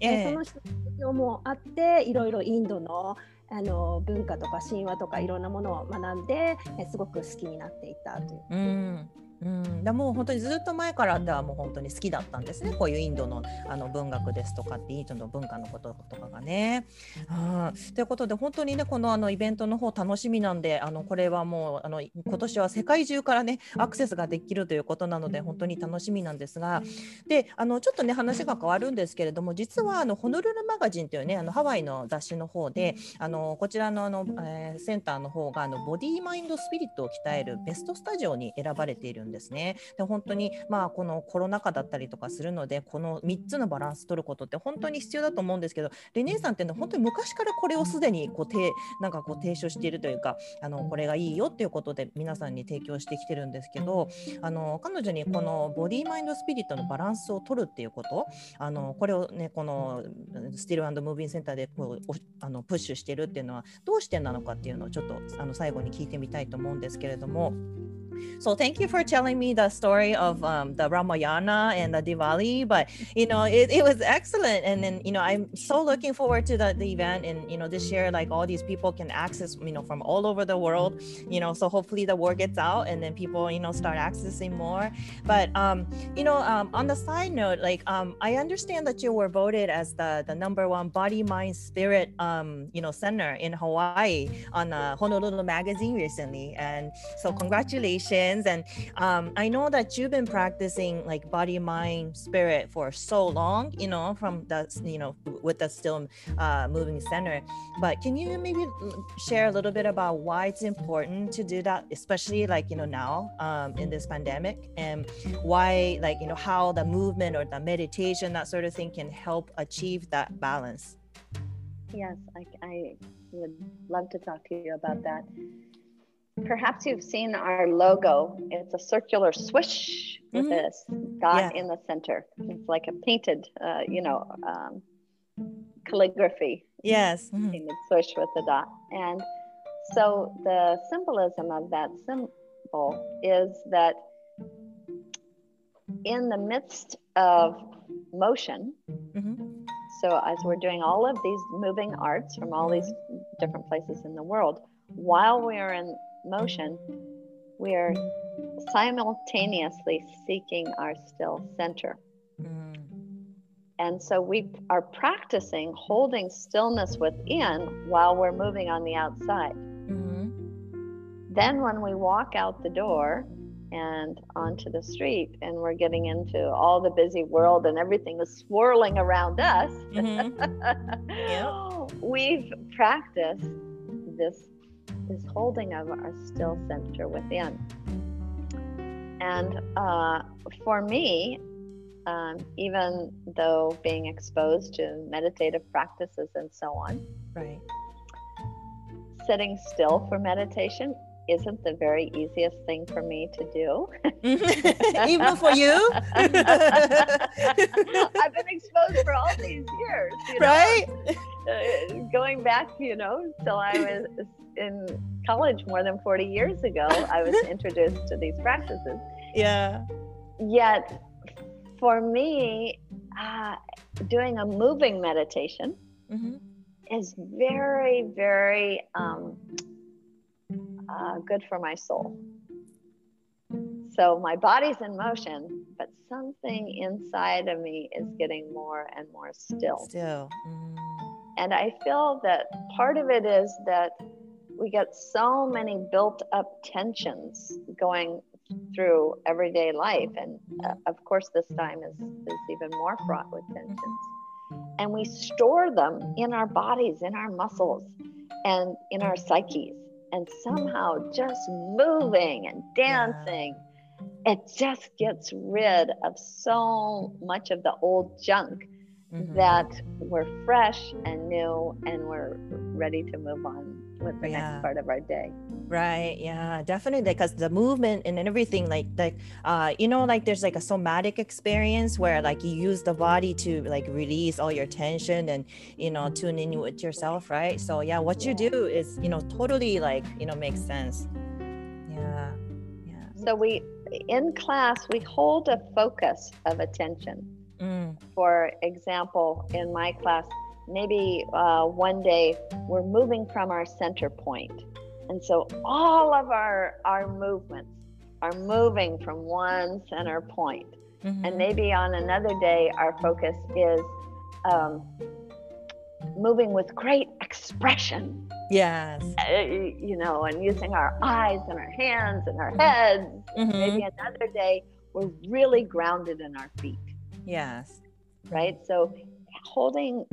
えええーその人の影響もあっていろいろインドのあの文化とか神話とかいろんなものを学んで、えーすごく好きになっていったという。うん。うん、だもう本当にずっと前からではもう本当に好きだったんですね。こういうインドのあの文学ですとかってインドの文化のこととかがね。うん、ということで本当にねこのあのイベントの方楽しみなんであのこれはもうあの今年は世界中からねアクセスができるということなので本当に楽しみなんですが。であのちょっとね話が変わるんですけれども実はあのホノルルマガジンというねあのハワイの雑誌の方であのこちらのあの、えーセンターの方があのボディーマインドスピリットを鍛えるベストスタジオに選ばれているんですですね。で本当にまあこのコロナ禍だったりとかするのでこの3つのバランス取ることって本当に必要だと思うんですけどレネーさんっていうのは本当に昔からこれをすでにこうてなんかこう提唱しているというかあのこれがいいよっていうことで皆さんに提供してきてるんですけどあの彼女にこのボディマインドスピリットのバランスを取るっていうことあのこれをねこのスティルムービンセンターでこうあのプッシュしてるっていうのはどうしてなのかっていうのをちょっとあの最後に聞いてみたいと思うんですけれども。So thank you for telling me the story of um, the Ramayana and the Diwali, but you know it, it was excellent, and then you know I'm so looking forward to the, the event, and you know this year like all these people can access you know from all over the world, you know so hopefully the word gets out, and then people you know start accessing more. But um, you know um, on the side note, like um, I understand that you were voted as the the number one body mind spirit um, you know center in Hawaii on uh, Honolulu Magazine recently, and so congratulations and um, i know that you've been practicing like body mind spirit for so long you know from the you know with the still uh, moving center. But can you maybe share a little bit about why it's important to do that especially like you know now um, in this pandemic? And why like you know how the movement or the meditation that sort of thing can help achieve that balance? Yes, I, I would love to talk to you about that. Perhaps you've seen our logo. It's a circular swish with Mhm. this dot Yeah. in the center. It's like a painted, uh, you know, um, calligraphy yes Mhm. painted swish with the dot. And so the symbolism of that symbol is that in the midst of motion, Mhm. so as we're doing all of these moving arts from all these different places in the world, while we are in motion, we are simultaneously seeking our still center. Mm. And so we are practicing holding stillness within while we're moving on the outside. Mhm. Then, when we walk out the door and onto the street, and we're getting into all the busy world and everything is swirling around us, Mhm. we've practiced this this holding of our still center within. And uh, for me, um, even though being exposed to meditative practices and so on, right sitting still for meditation isn't the very easiest thing for me to do. even for you I've been exposed for all these years, you know? right uh, going back, you know, till I was in college more than 40 years ago, I was introduced to these practices. yeah Yet, for me, uh, doing a moving meditation Mhm. is very, very um, uh, good for my soul. So my body's in motion, but something inside of me is getting more and more still. still mm. And I feel that part of it is that we get so many built up tensions going through everyday life. And uh, of course, this time is, is even more fraught with tensions. And we store them in our bodies, in our muscles, and in our psyches. And somehow just moving and dancing it just gets rid of so much of the old junk Mhm. that we're fresh and new and we're ready to move on with the Yeah. next part of our day Right. Yeah, definitely. Because the movement and everything, like, like, uh, you know, like there's like a somatic experience where like you use the body to like release all your tension and you know tune in with yourself, right? So yeah, what you do is you know totally like you know makes sense. Yeah. Yeah. so we in class we hold a focus of attention Mm. for example in my class maybe uh, one day we're moving from our center point and so all of our our movements are moving from one center point Mhm. and maybe on another day our focus is um, moving with great expression Yes. uh, you know and using our eyes and our hands and our heads Mhm. maybe another day we're really grounded in our feet Yes. right so holding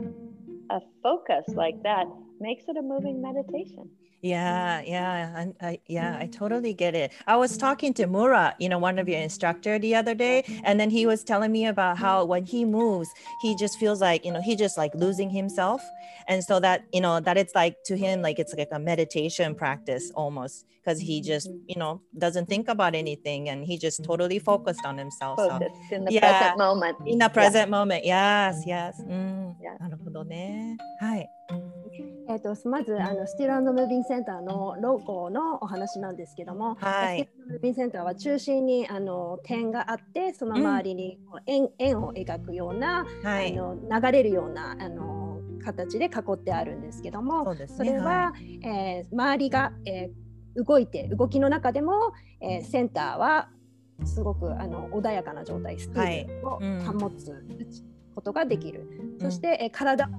a focus like that makes it a moving meditation Yeah, yeah, and I, yeah, I totally get it. I was talking to Mura, you know, one of your instructor the other day, and then he was telling me about how when he moves, he just feels like, you know, he just like losing himself, and so that you know that it's like to him like it's like a meditation practice almost because he just you know doesn't think about anything and he just totally focused on himself. So focused in the Yeah. present moment in the present moment, yes, yes. うん、 Yeah. なるほどね。はい。 えー、とまずあのスティルムービングセンターのロゴのお話なんですけども、はい。スティルムービングセンターは中心にあの点があってその周りに円,、円を描くような、はい。あの流れるようなあの形で囲ってあるんですけどもね。それは、えー周りが、えー動いて動きの中でも、えーセンターはすごくあの穏やかな状態スティールをうん。保つことができる、そして、えー体を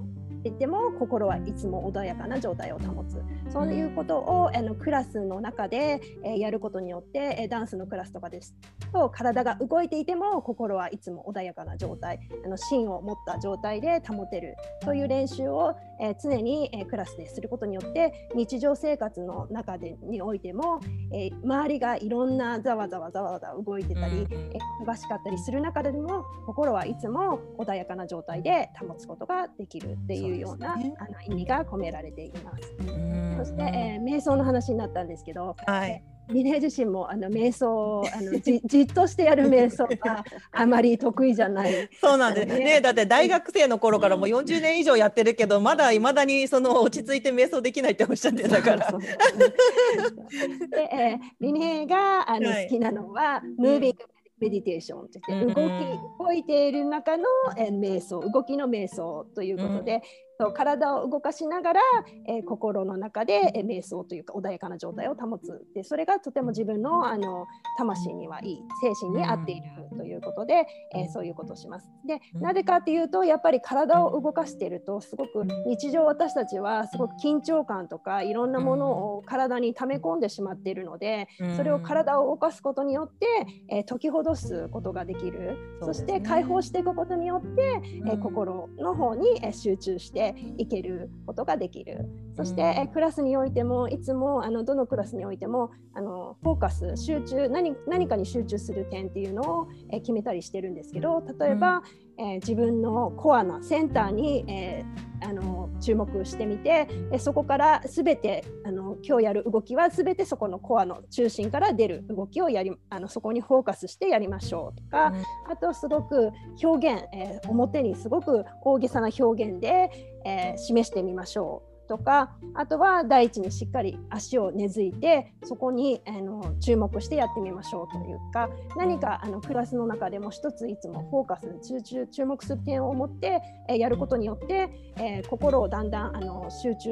いても心はいつも穏やかな状態を保つ。そういうことを、あのクラスの中で、えーやることによって、えーダンスのクラスとかですと体が動いていても心はいつも穏やかな状態あの芯を持った状態で保てるそういう練習を、えー常に、えークラスですることによって日常生活の中でにおいても、えー周りがいろんなざわざわざわざわ動いてたり、うん。えー忙しかったりする中でも心はいつも穏やかな状態で保つことができるっていうようなそうですねあの意味が込められています。うんそして、えー瞑想の話になったんですけど、はい。リネ自身もあの瞑想あのじ じっとしてやる瞑想が あまり得意じゃない。そうなんですね。だって大学生の頃からもう40年以上やってるけど、まだいまだにその落ち着いて瞑想できないっておっしゃってたから。そうそうで、えーリネがあの、はい好きなのは、ムービングメディテーションといって、うん動き動いている中の、えー瞑想動きの瞑想ということで、そう体を動かしながら、えー心の中で、えー瞑想というか穏やかな状態を保つ。でそれがとても自分のあの魂にはいい精神に合っているということで、えーそういうことをします。でうんなぜかっていうとやっぱり体を動かしているとすごく日常私たちはすごく緊張感とかいろんなものを体に溜め込んでしまっているので、それを体を動かすことによって、えー解きほどすことができる。そ,、して解放していくことによって、えーうん心の方に、えー集中していけることができる。そして、クラスにおいてもいつもあのどのクラスにおいてもあのフォーカス集中何何かに集中する点っていうのを、えー決めたりしてるんですけど例えば、えー自分のコアなセンターに、えーあの注目してみて、えーそこからすべてあの今日やる動きはすべてそこのコアの中心から出る動きをやりあのそこにフォーカスしてやりましょうとか、あとすごく表現、えー表にすごく大げさな表現で、えー示してみましょうとかあとは第一にしっかり足を根付いてそこにあの注目してやってみましょうというか何かあのクラスの中でも一ついつもフォーカス集中注目する点を持って、えーやることによって、えー心をだんだんあの集中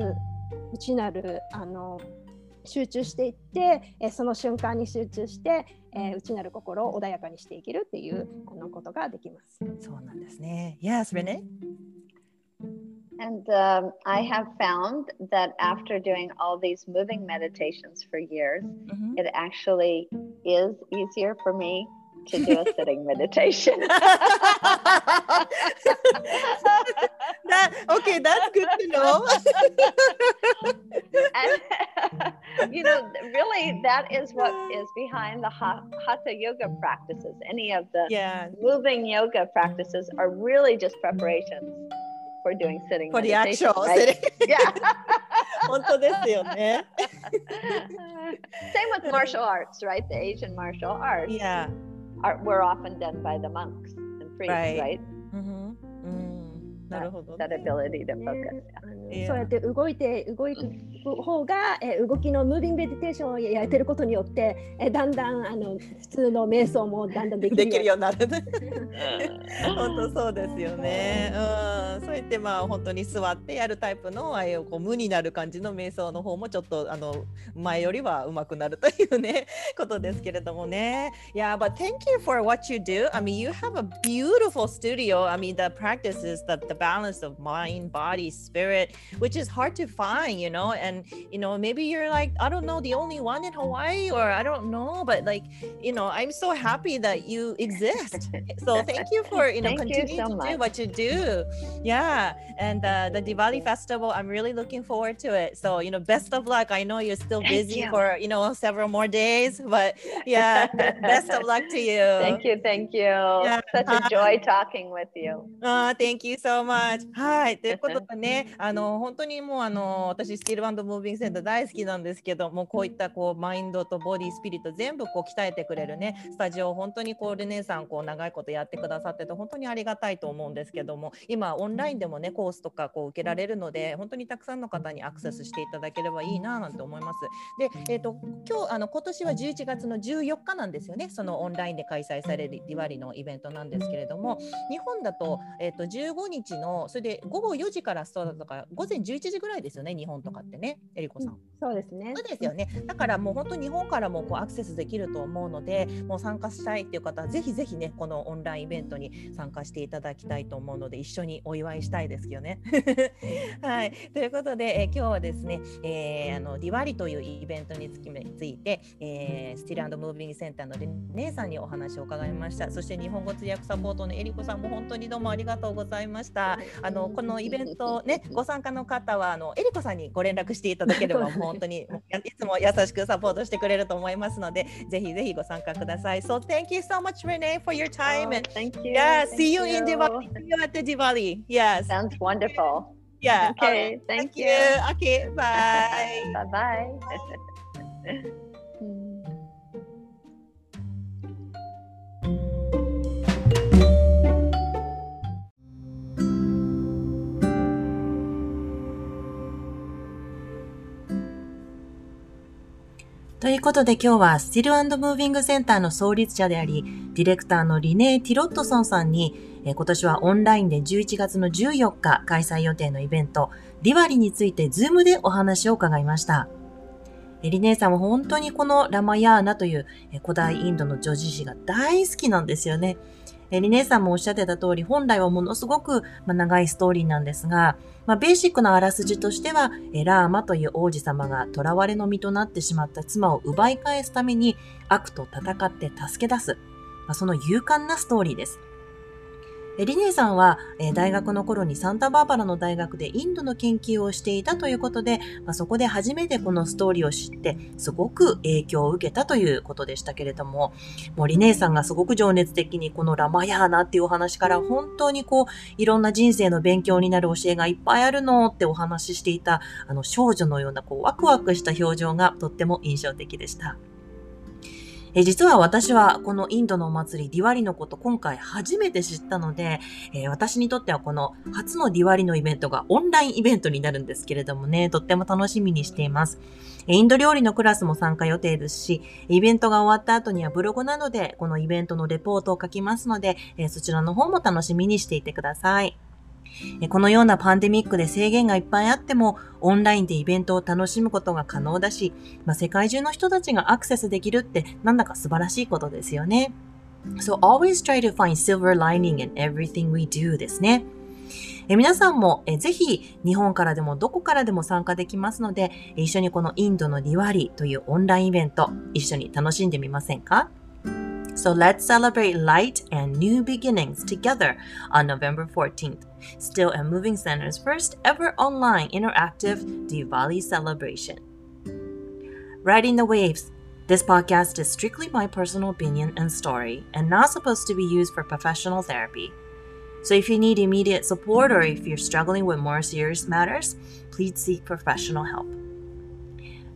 内なるあの集中していって、えーその瞬間に集中して、えー内なる心を穏やかにしていけるっていうあのことができます。そうなんですね。And um, I have found that after doing all these moving meditations for years, Mhm. it actually is easier for me to do a sitting meditation. that, okay, that's good to know. and, you know, really, that is what is behind the hatha yoga practices. Any of the Yeah. moving yoga practices are really just preparations for doing sitting For the meditation, actual right? sitting. Yeah. 本当ですよね。 Same with martial arts, right? The Asian martial arts Yeah. are were often done by the monks and priests, Right. right? うんうん。 なるほど。That ability to ね focus. そうやって動いて動く方が、えー動きのムービングメディテーションをやってることによって、えーだんだんあの普通の瞑想もだんだんできるできるようになる.本当そうですよね。うん、そうやってまあ本当に座ってやるタイプのああいうこう無になる感じの瞑想の方もちょっとあの前よりは上手くなるというねことですけれどもね。Yeah, but thank you for what you do. I mean, you have a beautiful studio. I mean, the practice is the, the balance of mind, body, spirit, which is hard to find, you know. And you know, maybe you're like, I don't know, the only one in Hawaii, or I don't know, but like, you know, I'm so happy that you exist. So thank you for you know continuing so to do what you do. Yeah, and uh, the Diwali festival, I'm really looking forward to it. So you know, best of luck. I know you're still Thank busy you. for you know several more days, but yeah, best of luck to you. Thank you, thank you. Such a joy talking with you. あー Thank you so much. はい。ということでね、あの本当にもうあの私スティールムービングセンター大好きなんですけども、こういったこうマインドとボディスピリット全部こう鍛えてくれるねスタジオを本当にこうルネさんこう長いことやってくださってて本当にありがたいと思うんですけども、今オンラインでもねコースとかこう受けられるので本当にたくさんの方にアクセスしていただければいいななんて思います。で、えっ、と今日あの今年は11月の14日なんですよね。そのオンラインで開催されるディワリのイベントなんですけれども、日本だと,、えー、と15日のそれで午後4時からスタートだから午前11時ぐらいですよね日本とかってねえりこさん。そうですねそうですよねだからもう本当日本からもこうアクセスできると思うのでもう参加したいっていう方はぜひぜひねこのオンラインイベントに参加していただきたいと思うので一緒にお祝いしたいですよね。はい、ということで、えー今日はですね、えーあのディワリというイベントにつきめついて、えースティルムービングセンターのレネさんにお話を伺いましたそして日本語通訳サポートのえりこさんも本当にどうもありがとうございました。あのこのイベントねご参加の方はあのえりこさんにご連絡していただければ本当にいつも優しくサポートしてくれると思いますのでぜひぜひご参加ください。So thank you so much Renee for your time Oh, and thank you. yeah see you in. Diwali. See you at the Diwali. Yes. Sounds wonderful. Yeah. Okay, thank you. you. Okay. Bye. bye bye. ということで今日はスティルムービングセンターの創立者であり、ディレクターのリネー・ティロットソンさんに、え今年はオンラインで11月の14日開催予定のイベント、ディワリについてズームでお話を伺いました。えリネーさんは本当にこのラマヤーナというえ古代インドの叙事詩が大好きなんですよね。えリネさんもおっしゃってた通り、本来はものすごく、ま、長いストーリーなんですが、まあ、ベーシックなあらすじとしては、えラーマという王子様が囚われの身となってしまった妻を奪い返すために悪と戦って助け出す。まあ、その勇敢なストーリーです。えリネーさんは、え大学の頃にサンタバーバラの大学でインドの研究をしていたということで、まあ、そこで初めてこのストーリーを知って、すごく影響を受けたということでしたけれども、もうリネーさんがすごく情熱的にこのラマヤーナっていうお話から本当にこう、いろんな人生の勉強になる教えがいっぱいあるのってお話ししていた、あの少女のようなこうワクワクした表情がとっても印象的でした。え実は私はこのインドのお祭りディワリのこと今回初めて知ったので、えー私にとってはこの初のディワリのイベントがオンラインイベントになるんですけれどもね、とっても楽しみにしています。インド料理のクラスも参加予定ですし、イベントが終わった後にはブログなどでこのイベントのレポートを書きますので、えーそちらの方も楽しみにしていてください。このようなパンデミックで制限がいっぱいあっても、オンラインでイベントを楽しむことが可能だし、まあ、世界中の人たちがアクセスできるってなんだか素晴らしいことですよね。So always try to find silver lining in everything we do ですね。え皆さんもえぜひ日本からでもどこからでも参加できますので、一緒にこのインドのディワリというオンラインイベント、一緒に楽しんでみませんか？So let's celebrate light and new beginnings together on November 14th. Still and Moving Center's first ever online interactive Diwali celebration. Riding the Waves. This podcast is strictly my personal opinion and story and not supposed to be used for professional therapy. So if you need immediate support or if you're struggling with more serious matters, please seek professional help.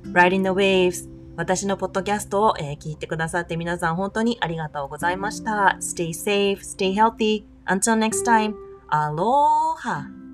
Riding the Waves 私のポッドキャストを、聞いてくださって皆さん本当にありがとうございました。Stay safe, stay healthy. Until next time, aloha!